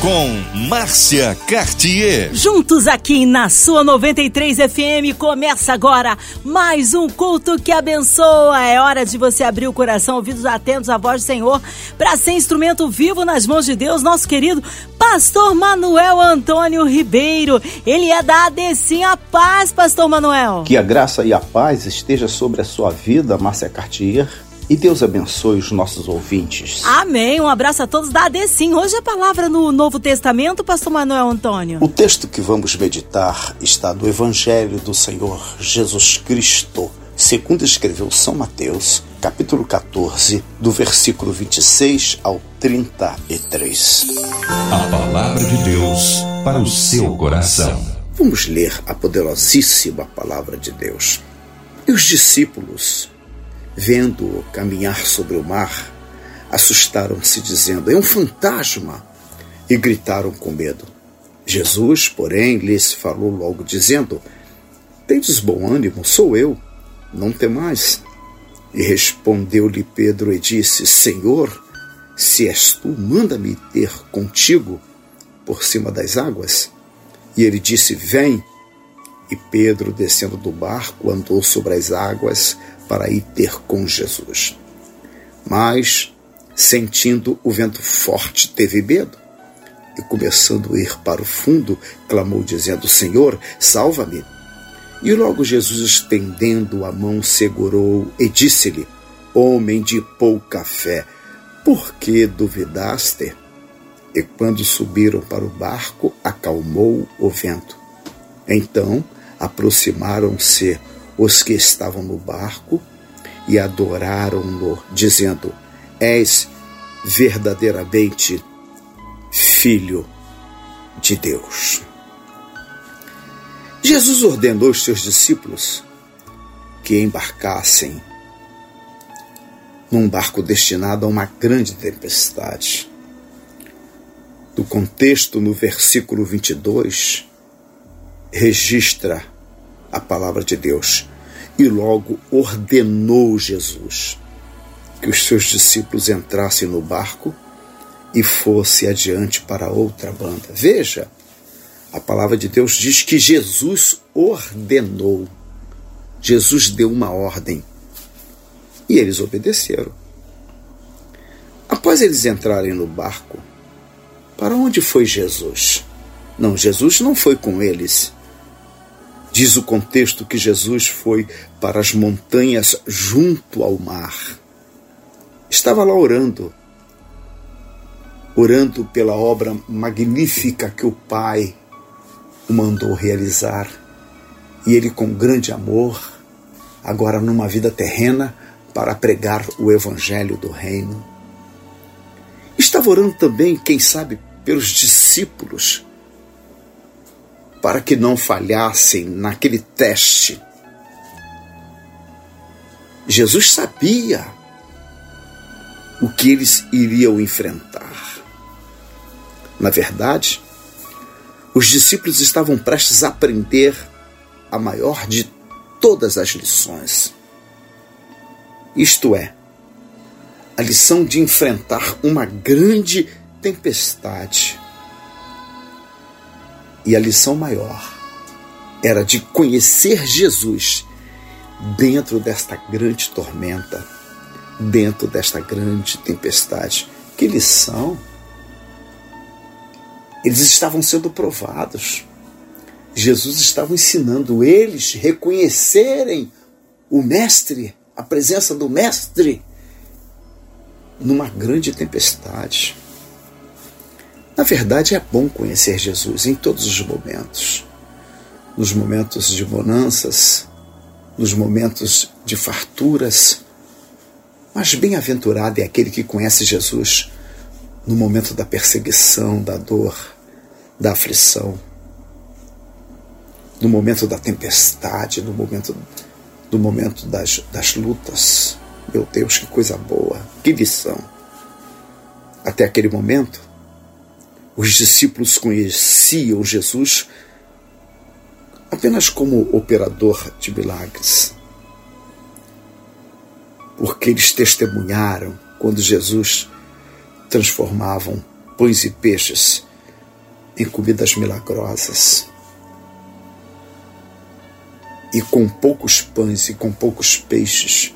com Márcia Cartier. Juntos aqui na sua 93 FM começa agora mais um culto que abençoa. É hora de você abrir o coração, ouvidos atentos à voz do Senhor, para ser instrumento vivo nas mãos de Deus, nosso querido Pastor Manuel Antônio Ribeiro. Ele é da Adecim a Paz, Pastor Manuel. Que a graça e a paz esteja sobre a sua vida, Márcia Cartier e Deus abençoe os nossos ouvintes. Amém. Um abraço a todos da ADCIM. Hoje a palavra no Novo Testamento, pastor Manuel Antônio. O texto que vamos meditar está do Evangelho do Senhor Jesus Cristo, segundo escreveu São Mateus, capítulo 14, do versículo 26 ao 33. A palavra de Deus para o seu coração. Vamos ler a poderosíssima palavra de Deus. E os discípulos vendo-o caminhar sobre o mar, assustaram-se, dizendo: É um fantasma! E gritaram com medo. Jesus, porém, lhes falou logo, dizendo: Tendes bom ânimo, sou eu, não temais. E respondeu-lhe Pedro e disse: Senhor, se és tu, manda-me ter contigo por cima das águas. E ele disse: Vem. E Pedro, descendo do barco, andou sobre as águas para ir ter com Jesus. Mas, sentindo o vento forte, teve medo e, começando a ir para o fundo, clamou, dizendo: Senhor, salva-me. E logo Jesus, estendendo a mão, segurou e disse-lhe: Homem de pouca fé, por que duvidaste? E quando subiram para o barco, acalmou o vento. Então aproximaram-se os que estavam no barco e adoraram-no, dizendo: És verdadeiramente filho de Deus. Jesus ordenou aos seus discípulos que embarcassem num barco destinado a uma grande tempestade. Do contexto, no versículo 22, registra a palavra de Deus. E logo ordenou Jesus que os seus discípulos entrassem no barco e fosse adiante para outra banda. Veja, a palavra de Deus diz que Jesus ordenou. Jesus deu uma ordem. E eles obedeceram. Após eles entrarem no barco, para onde foi Jesus? Não, Jesus não foi com eles. Diz o contexto que Jesus foi para as montanhas junto ao mar. Estava lá orando, orando pela obra magnífica que o Pai o mandou realizar. E ele, com grande amor, agora numa vida terrena, para pregar o Evangelho do Reino. Estava orando também, quem sabe, pelos discípulos para que não falhassem naquele teste. Jesus sabia o que eles iriam enfrentar. Na verdade, os discípulos estavam prestes a aprender a maior de todas as lições. Isto é, a lição de enfrentar uma grande tempestade e a lição maior era de conhecer Jesus dentro desta grande tormenta, dentro desta grande tempestade. Que lição! Eles estavam sendo provados. Jesus estava ensinando eles a reconhecerem o Mestre, a presença do Mestre, numa grande tempestade. Na verdade, é bom conhecer Jesus em todos os momentos. Nos momentos de bonanças, nos momentos de farturas. Mas bem-aventurado é aquele que conhece Jesus no momento da perseguição, da dor, da aflição, no momento da tempestade, no momento, no momento das, das lutas. Meu Deus, que coisa boa, que lição. Até aquele momento, os discípulos conheciam Jesus apenas como operador de milagres, porque eles testemunharam quando Jesus transformava pães e peixes em comidas milagrosas. E com poucos pães e com poucos peixes,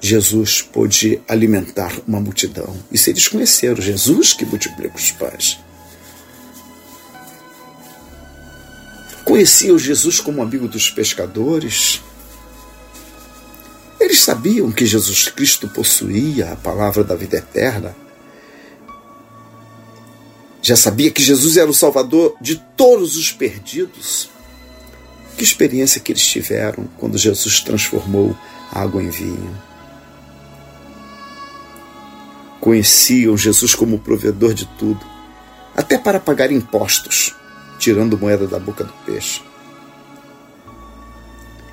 Jesus pôde alimentar uma multidão. Isso eles conheceram, Jesus que multiplica os pães. Conheciam Jesus como amigo dos pescadores. Eles sabiam que Jesus Cristo possuía a palavra da vida eterna. Já sabia que Jesus era o Salvador de todos os perdidos. Que experiência que eles tiveram quando Jesus transformou água em vinho. Conheciam Jesus como provedor de tudo, até para pagar impostos, tirando moeda da boca do peixe.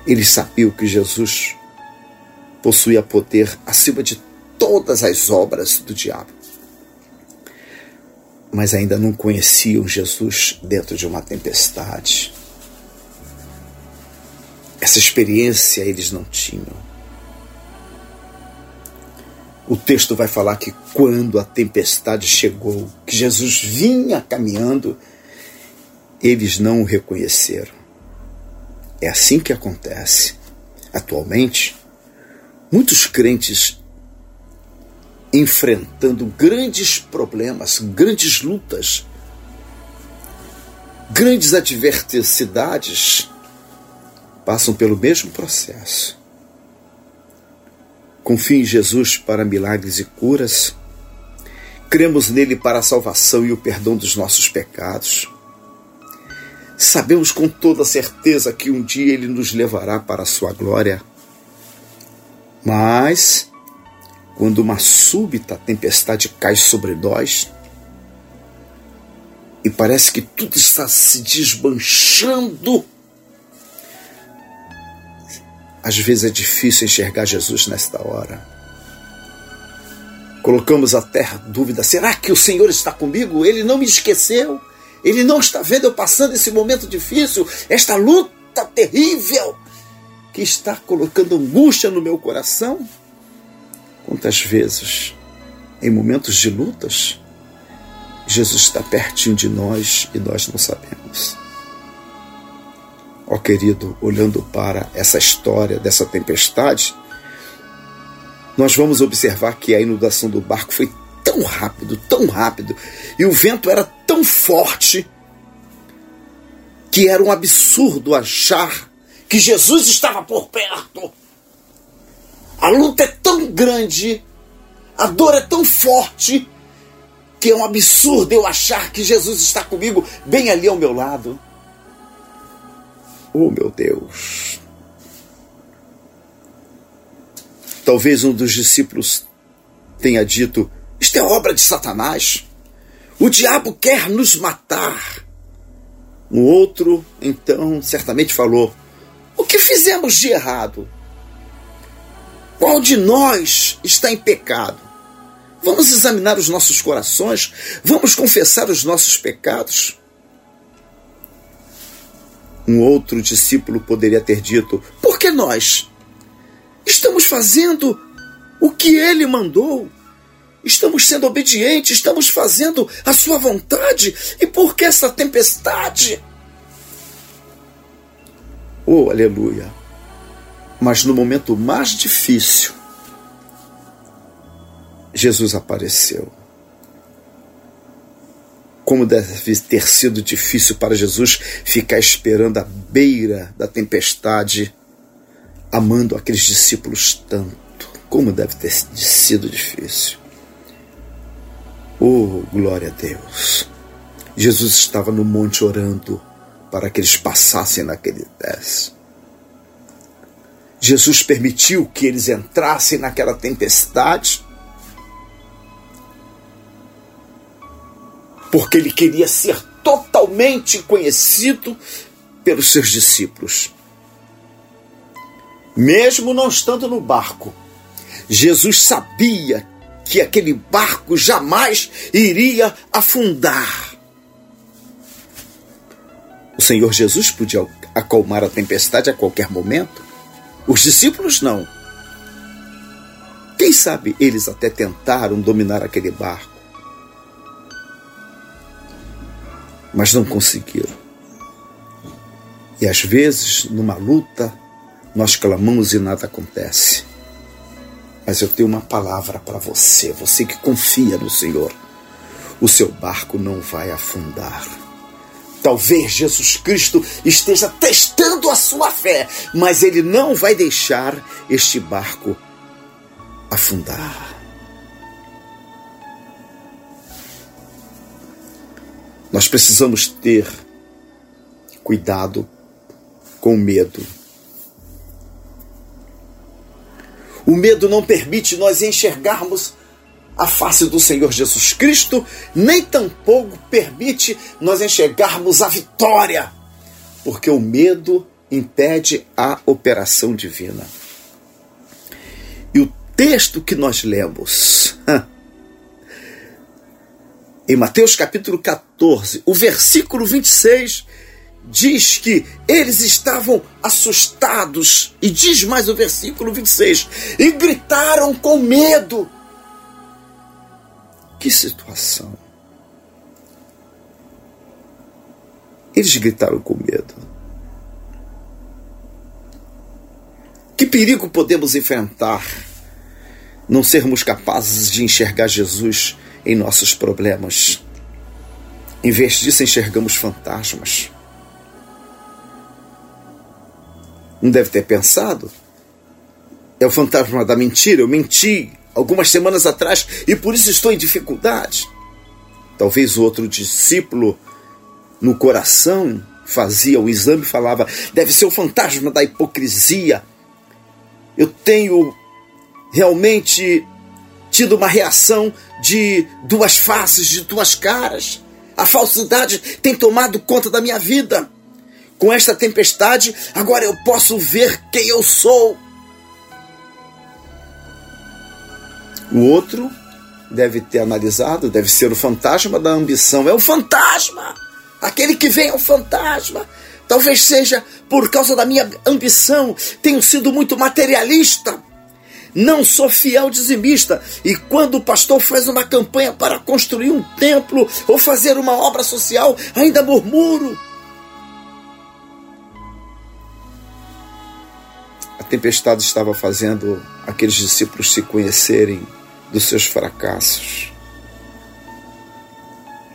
Eles sabiam que Jesus possuía poder acima de todas as obras do diabo. Mas ainda não conheciam Jesus dentro de uma tempestade essa experiência eles não tinham. O texto vai falar que quando a tempestade chegou, que Jesus vinha caminhando, eles não o reconheceram. É assim que acontece. Atualmente, muitos crentes enfrentando grandes problemas, grandes lutas, grandes adversidades, passam pelo mesmo processo. Confie em Jesus para milagres e curas. Cremos nele para a salvação e o perdão dos nossos pecados. Sabemos com toda certeza que um dia ele nos levará para a sua glória. Mas, quando uma súbita tempestade cai sobre nós, e parece que tudo está se desmanchando, às vezes é difícil enxergar Jesus nesta hora. Colocamos a dúvida: será que o Senhor está comigo? Ele não me esqueceu? Ele não está vendo eu passando esse momento difícil, esta luta terrível que está colocando angústia no meu coração? Quantas vezes, em momentos de lutas, Jesus está pertinho de nós e nós não sabemos. Ó oh, querido, olhando para essa história dessa tempestade, nós vamos observar que a inundação do barco foi tão rápido, tão rápido, e o vento era tão forte que era um absurdo achar que Jesus estava por perto. A luta é tão grande, a dor é tão forte, que é um absurdo eu achar que Jesus está comigo bem ali ao meu lado. Oh, meu Deus! Talvez um dos discípulos tenha dito: Isto é obra de Satanás. O diabo quer nos matar. Um outro, então, certamente falou: O que fizemos de errado? Qual de nós está em pecado? Vamos examinar os nossos corações, vamos confessar os nossos pecados. Um outro discípulo poderia ter dito: Por que nós? Estamos fazendo o que ele mandou. Estamos sendo obedientes, estamos fazendo a sua vontade. E por que essa tempestade? Oh, aleluia! Mas no momento mais difícil, Jesus apareceu como deve ter sido difícil para Jesus ficar esperando à beira da tempestade, amando aqueles discípulos tanto. Como deve ter sido difícil. Oh, glória a Deus! Jesus estava no monte orando para que eles passassem naquele teste. Jesus permitiu que eles entrassem naquela tempestade porque ele queria ser totalmente conhecido pelos seus discípulos. Mesmo não estando no barco, Jesus sabia que aquele barco jamais iria afundar. O Senhor Jesus podia acalmar a tempestade a qualquer momento. Os discípulos não. Quem sabe eles até tentaram dominar aquele barco, mas não conseguiram. E às vezes, numa luta, nós clamamos e nada acontece. Mas eu tenho uma palavra para você, você que confia no Senhor. O seu barco não vai afundar. Talvez Jesus Cristo esteja testando a sua fé, mas ele não vai deixar este barco afundar. Nós precisamos ter cuidado com o medo. O medo não permite nós enxergarmos a face do Senhor Jesus Cristo, nem tampouco permite nós enxergarmos a vitória, porque o medo impede a operação divina. E o texto que nós lemos em Mateus capítulo 14, o versículo 26 diz que eles estavam assustados, e diz mais o versículo 26, e gritaram com medo. Que situação! Eles gritaram com medo. Que perigo podemos enfrentar não sermos capazes de enxergar Jesus em nossos problemas. Em vez disso, enxergamos fantasmas. Não deve ter pensado? É o fantasma da mentira. Eu menti algumas semanas atrás e por isso estou em dificuldade. Talvez o outro discípulo, no coração, fazia o exame e falava: deve ser o fantasma da hipocrisia. Eu tenho realmente tido uma reação de duas faces, de duas caras. A falsidade tem tomado conta da minha vida. Com esta tempestade, agora eu posso ver quem eu sou. O outro deve ter analisado, deve ser o fantasma da ambição. É o fantasma! Aquele que vem é o fantasma. Talvez seja por causa da minha ambição, tenho sido muito materialista. Não sou fiel dizimista. E quando o pastor faz uma campanha para construir um templo ou fazer uma obra social, ainda murmuro. Tempestade estava fazendo aqueles discípulos se conhecerem dos seus fracassos.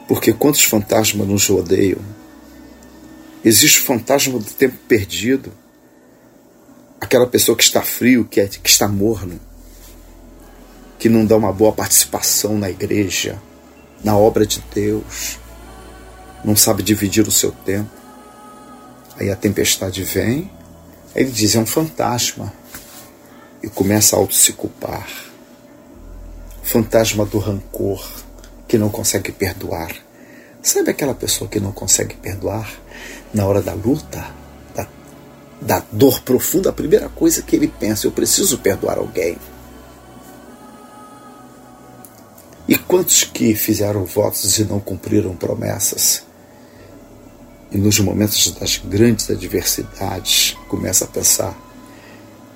Porque quantos fantasmas nos rodeiam? Existe o fantasma do tempo perdido aquela pessoa que está frio, que, é, que está morno, que não dá uma boa participação na igreja, na obra de Deus, não sabe dividir o seu tempo. Aí a tempestade vem, aí ele diz: é um fantasma, e começa a auto se culpar. Fantasma do rancor, que não consegue perdoar. Sabe aquela pessoa que não consegue perdoar na hora da luta? da dor profunda, a primeira coisa que ele pensa, eu preciso perdoar alguém. E quantos que fizeram votos e não cumpriram promessas? E nos momentos das grandes adversidades, começa a pensar: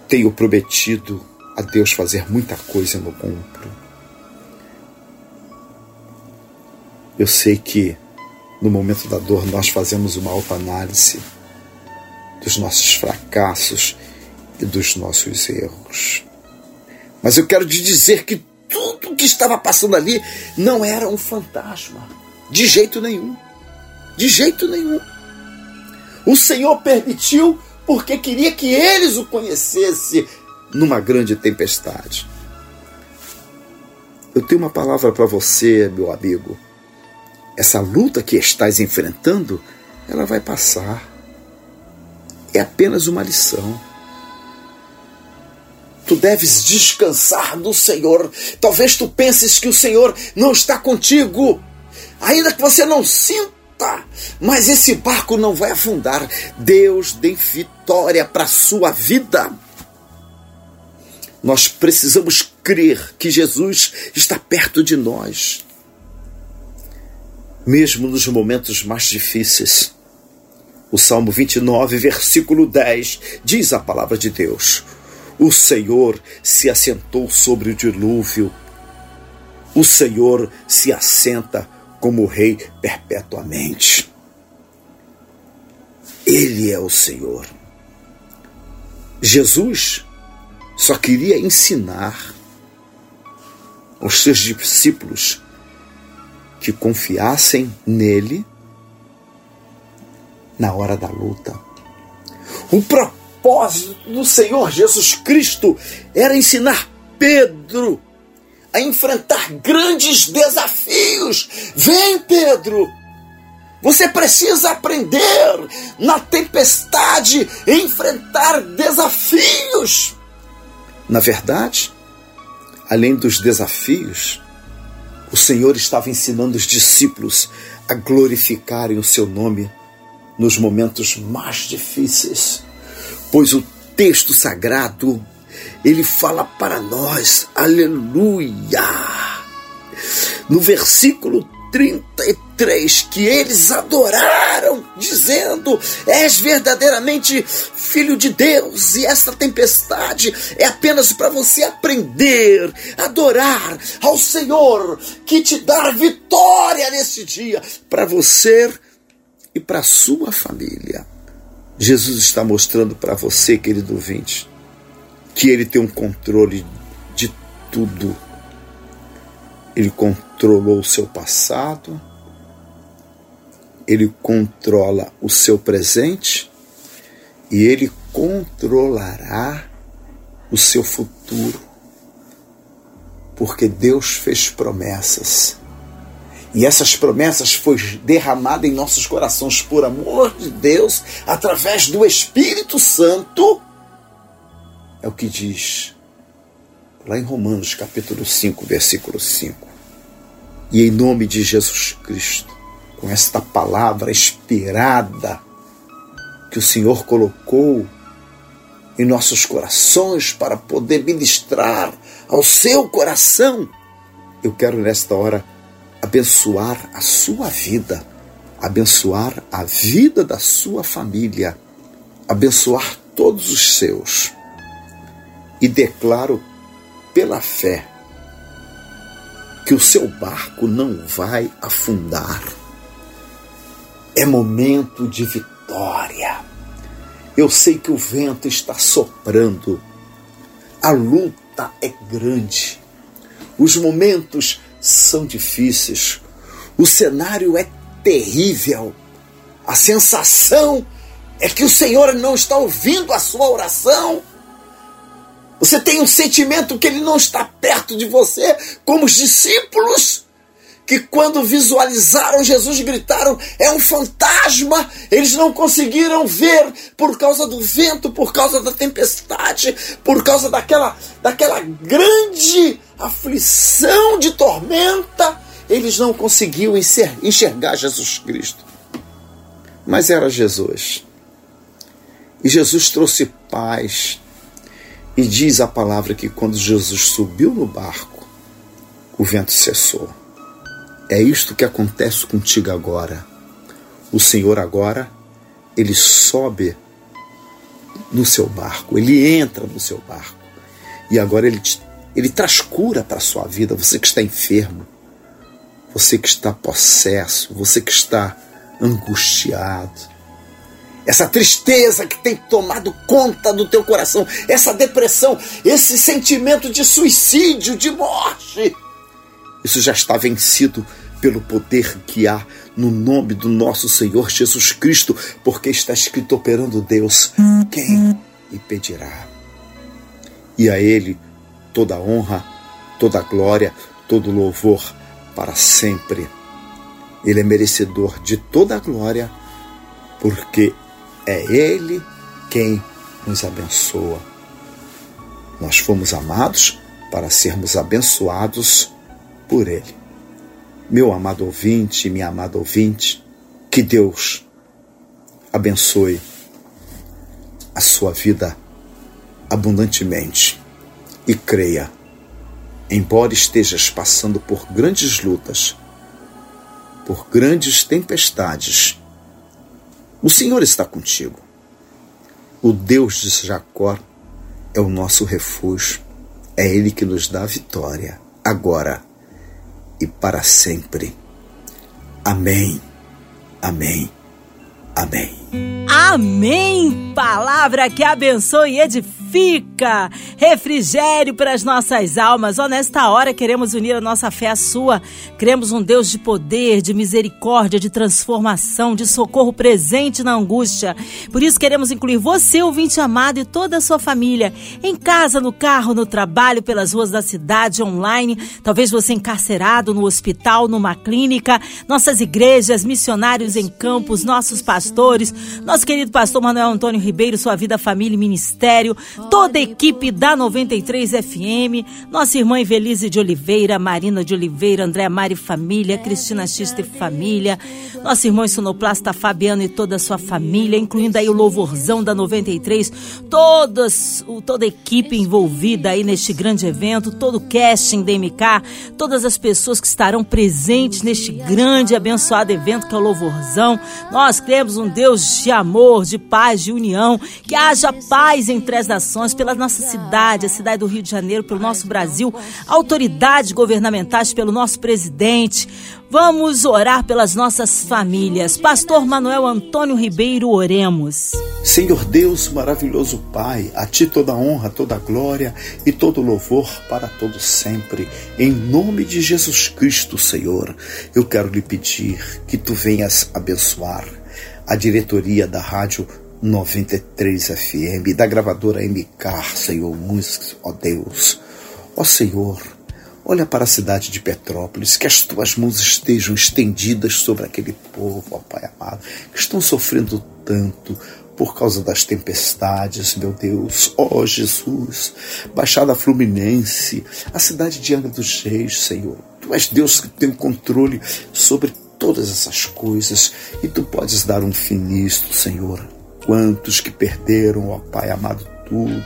tenho prometido a Deus fazer muita coisa e não cumpro. Eu sei que no momento da dor nós fazemos uma autoanálise dos nossos fracassos e dos nossos erros. Mas eu quero te dizer que tudo o que estava passando ali não era um fantasma. De jeito nenhum. De jeito nenhum. O Senhor permitiu porque queria que eles o conhecessem numa grande tempestade. Eu tenho uma palavra para você, meu amigo. Essa luta que estás enfrentando, ela vai passar é apenas uma lição. Tu deves descansar no Senhor. Talvez tu penses que o Senhor não está contigo, ainda que você não sinta, mas esse barco não vai afundar. Deus dê vitória para a sua vida. Nós precisamos crer que Jesus está perto de nós, mesmo nos momentos mais difíceis. O Salmo 29, versículo 10, diz a palavra de Deus: O Senhor se assentou sobre o dilúvio, o Senhor se assenta como Rei perpetuamente. Ele é o Senhor. Jesus só queria ensinar aos seus discípulos que confiassem nele na hora da luta. O propósito do Senhor Jesus Cristo era ensinar Pedro a enfrentar grandes desafios. Vem, Pedro! Você precisa aprender na tempestade enfrentar desafios. Na verdade, além dos desafios, o Senhor estava ensinando os discípulos a glorificarem o seu nome nos momentos mais difíceis, pois o texto sagrado ele fala para nós, aleluia. No versículo 33 que eles adoraram, dizendo: És verdadeiramente filho de Deus, e esta tempestade é apenas para você aprender a adorar ao Senhor, que te dá vitória nesse dia, para você e para sua família. Jesus está mostrando para você, querido ouvinte, que ele tem um controle de tudo. Ele controlou o seu passado, ele controla o seu presente e ele controlará o seu futuro. Porque Deus fez promessas e essas promessas foi derramada em nossos corações por amor de Deus, através do Espírito Santo. É o que diz lá em Romanos capítulo 5, versículo 5. E em nome de Jesus Cristo, com esta palavra inspirada que o Senhor colocou em nossos corações para poder ministrar ao seu coração, eu quero nesta hora abençoar a sua vida, abençoar a vida da sua família, abençoar todos os seus. E declaro pela fé que o seu barco não vai afundar. É momento de vitória. Eu sei que o vento está soprando. A luta é grande. Os momentos são difíceis. O cenário é terrível. A sensação é que o Senhor não está ouvindo a sua oração. Você tem um sentimento que ele não está perto de você, como os discípulos que quando visualizaram Jesus gritaram: é um fantasma. Eles não conseguiram ver por causa do vento, por causa da tempestade, por causa daquela, daquela grande aflição de tormenta. Eles não conseguiam enxergar Jesus Cristo. Mas era Jesus. E Jesus trouxe paz. E diz a palavra que quando Jesus subiu no barco, o vento cessou. É isto que acontece contigo agora. O Senhor agora, ele sobe no seu barco, ele entra no seu barco. E agora ele, ele traz cura para a sua vida, você que está enfermo, você que está possesso, você que está angustiado. Essa tristeza que tem tomado conta do teu coração, essa depressão, esse sentimento de suicídio, de morte isso já está vencido pelo poder que há no nome do nosso Senhor Jesus Cristo, porque está escrito operando Deus. Quem lhe pedirá? E a Ele toda honra, toda glória, todo louvor para sempre. Ele é merecedor de toda a glória, porque é Ele quem nos abençoa. Nós fomos amados para sermos abençoados por Ele. Meu amado ouvinte, minha amada ouvinte, que Deus abençoe a sua vida abundantemente e creia, embora estejas passando por grandes lutas, por grandes tempestades, O Senhor está contigo. O Deus de Jacó é o nosso refúgio. É Ele que nos dá a vitória, agora e para sempre. Amém. Amém. Amém. Amém! Palavra que abençoe e edifica, refrigério para as nossas almas. Ó, nesta hora queremos unir a nossa fé à sua. Cremos um Deus de poder, de misericórdia, de transformação, de socorro presente na angústia. Por isso queremos incluir você, ouvinte amado, e toda a sua família, em casa, no carro, no trabalho, pelas ruas da cidade, online, talvez você encarcerado no hospital, numa clínica, nossas igrejas, missionários em campos, nossos pastores, nosso querido pastor Manuel Antônio Ribeiro, sua vida, família e ministério, toda a equipe da 93 FM, nossa irmã Evelise de Oliveira, Marina de Oliveira, André Mari Família, Cristina Xista e Família, nosso irmão sonoplasta Fabiano e toda a sua família, incluindo aí o louvorzão da 93, todas, toda a equipe envolvida aí neste grande evento, todo o casting da MK, todas as pessoas que estarão presentes neste grande e abençoado evento que é o louvorzão. Nós cremos um Deus de amor, de paz, de união, que haja paz entre as nações, pela nossa cidade, a cidade do Rio de Janeiro, pelo nosso Brasil, autoridades governamentais, pelo nosso presidente. Vamos orar pelas nossas famílias. Pastor Manuel Antônio Ribeiro, oremos. Senhor Deus, maravilhoso Pai, a Ti toda honra, toda glória e todo louvor para todos sempre. Em nome de Jesus Cristo, Senhor, eu quero lhe pedir que Tu venhas abençoar a diretoria da rádio 93 FM, da gravadora MK, Senhor, Músicos, ó Deus. Ó Senhor, olha para a cidade de Petrópolis, que as tuas mãos estejam estendidas sobre aquele povo, ó Pai amado, que estão sofrendo tanto por causa das tempestades, meu Deus. Ó Jesus, Baixada Fluminense, a cidade de Angra dos Reis, Senhor. Tu és Deus que tem o controle sobre todas essas coisas e tu podes dar um fim nisto, Senhor. Quantos que perderam, ó Pai amado, tudo,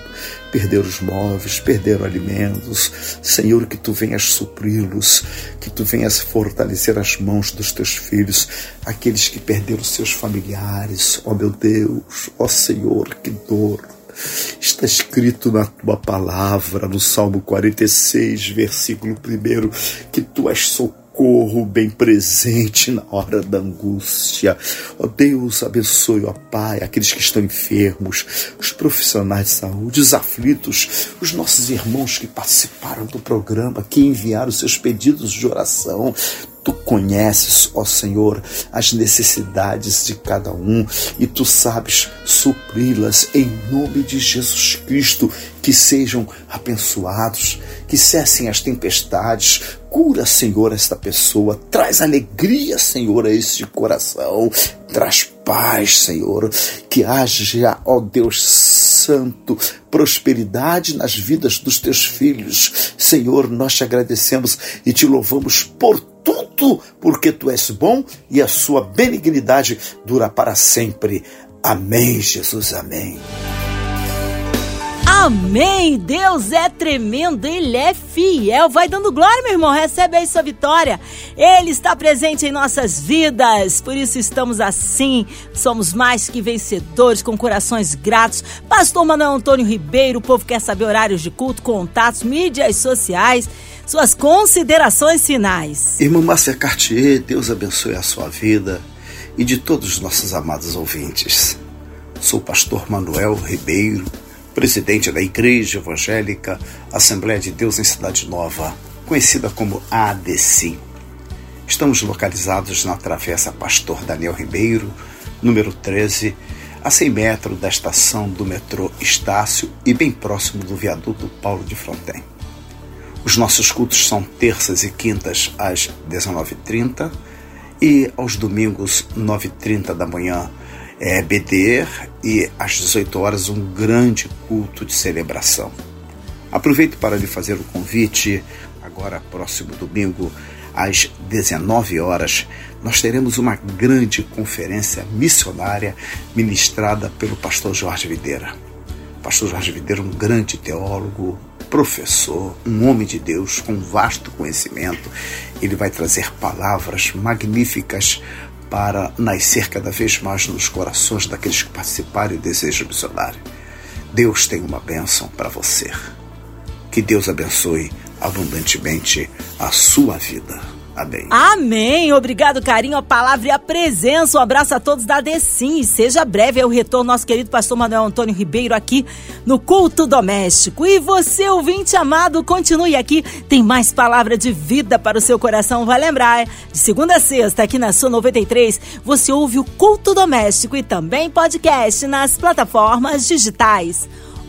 perderam os móveis, perderam alimentos. Senhor, que tu venhas supri-los, que tu venhas fortalecer as mãos dos teus filhos, aqueles que perderam seus familiares. Ó meu Deus, ó Senhor, que dor. Está escrito na tua palavra, no Salmo 46, versículo 1, que tu és socorro socorro bem presente na hora da angústia. Ó oh Deus, abençoe, ó oh Pai, aqueles que estão enfermos, os profissionais de saúde, os aflitos, os nossos irmãos que participaram do programa, que enviaram seus pedidos de oração. Tu conheces, ó Senhor, as necessidades de cada um e tu sabes supri-las em nome de Jesus Cristo. Que sejam abençoados, que cessem as tempestades. Cura, Senhor, esta pessoa. Traz alegria, Senhor, a este coração. Traz paz, Senhor. Que haja, ó Deus Santo, prosperidade nas vidas dos teus filhos. Senhor, nós te agradecemos e te louvamos por tudo, porque tu és bom e a sua benignidade dura para sempre. Amém, Jesus, amém. Amém! Deus é tremendo, Ele é fiel. Vai dando glória, meu irmão. Recebe aí sua vitória. Ele está presente em nossas vidas. Por isso estamos assim. Somos mais que vencedores, com corações gratos. Pastor Manuel Antônio Ribeiro, o povo quer saber horários de culto, contatos, mídias sociais suas considerações finais. Irmã Márcia Cartier, Deus abençoe a sua vida e de todos os nossos amados ouvintes. Sou pastor Manuel Ribeiro, presidente da Igreja Evangélica Assembleia de Deus em Cidade Nova, conhecida como ADC. Estamos localizados na Travessa Pastor Daniel Ribeiro, número 13, a 100 metros da estação do metrô Estácio e bem próximo do viaduto Paulo de Fronten. Os nossos cultos são terças e quintas às 19h30 e aos domingos 9h30 da manhã é BD e às 18 horas um grande culto de celebração. Aproveito para lhe fazer o convite, agora próximo domingo às 19 horas, nós teremos uma grande conferência missionária ministrada pelo pastor Jorge Videira. pastor Jorge Videira, um grande teólogo, professor, um homem de Deus com vasto conhecimento. Ele vai trazer palavras magníficas para nascer cada vez mais nos corações daqueles que participarem do desejo missionário. Deus tem uma bênção para você. Que Deus abençoe abundantemente a sua vida. Amém. Amém. Obrigado, carinho, a palavra e a presença. Um abraço a todos da Decim. Seja breve é o retorno nosso querido pastor Manuel Antônio Ribeiro aqui no Culto Doméstico. E você, ouvinte amado, continue aqui. Tem mais palavra de vida para o seu coração. Vai lembrar, de segunda a sexta, aqui na sua 93, você ouve o Culto Doméstico e também podcast nas plataformas digitais.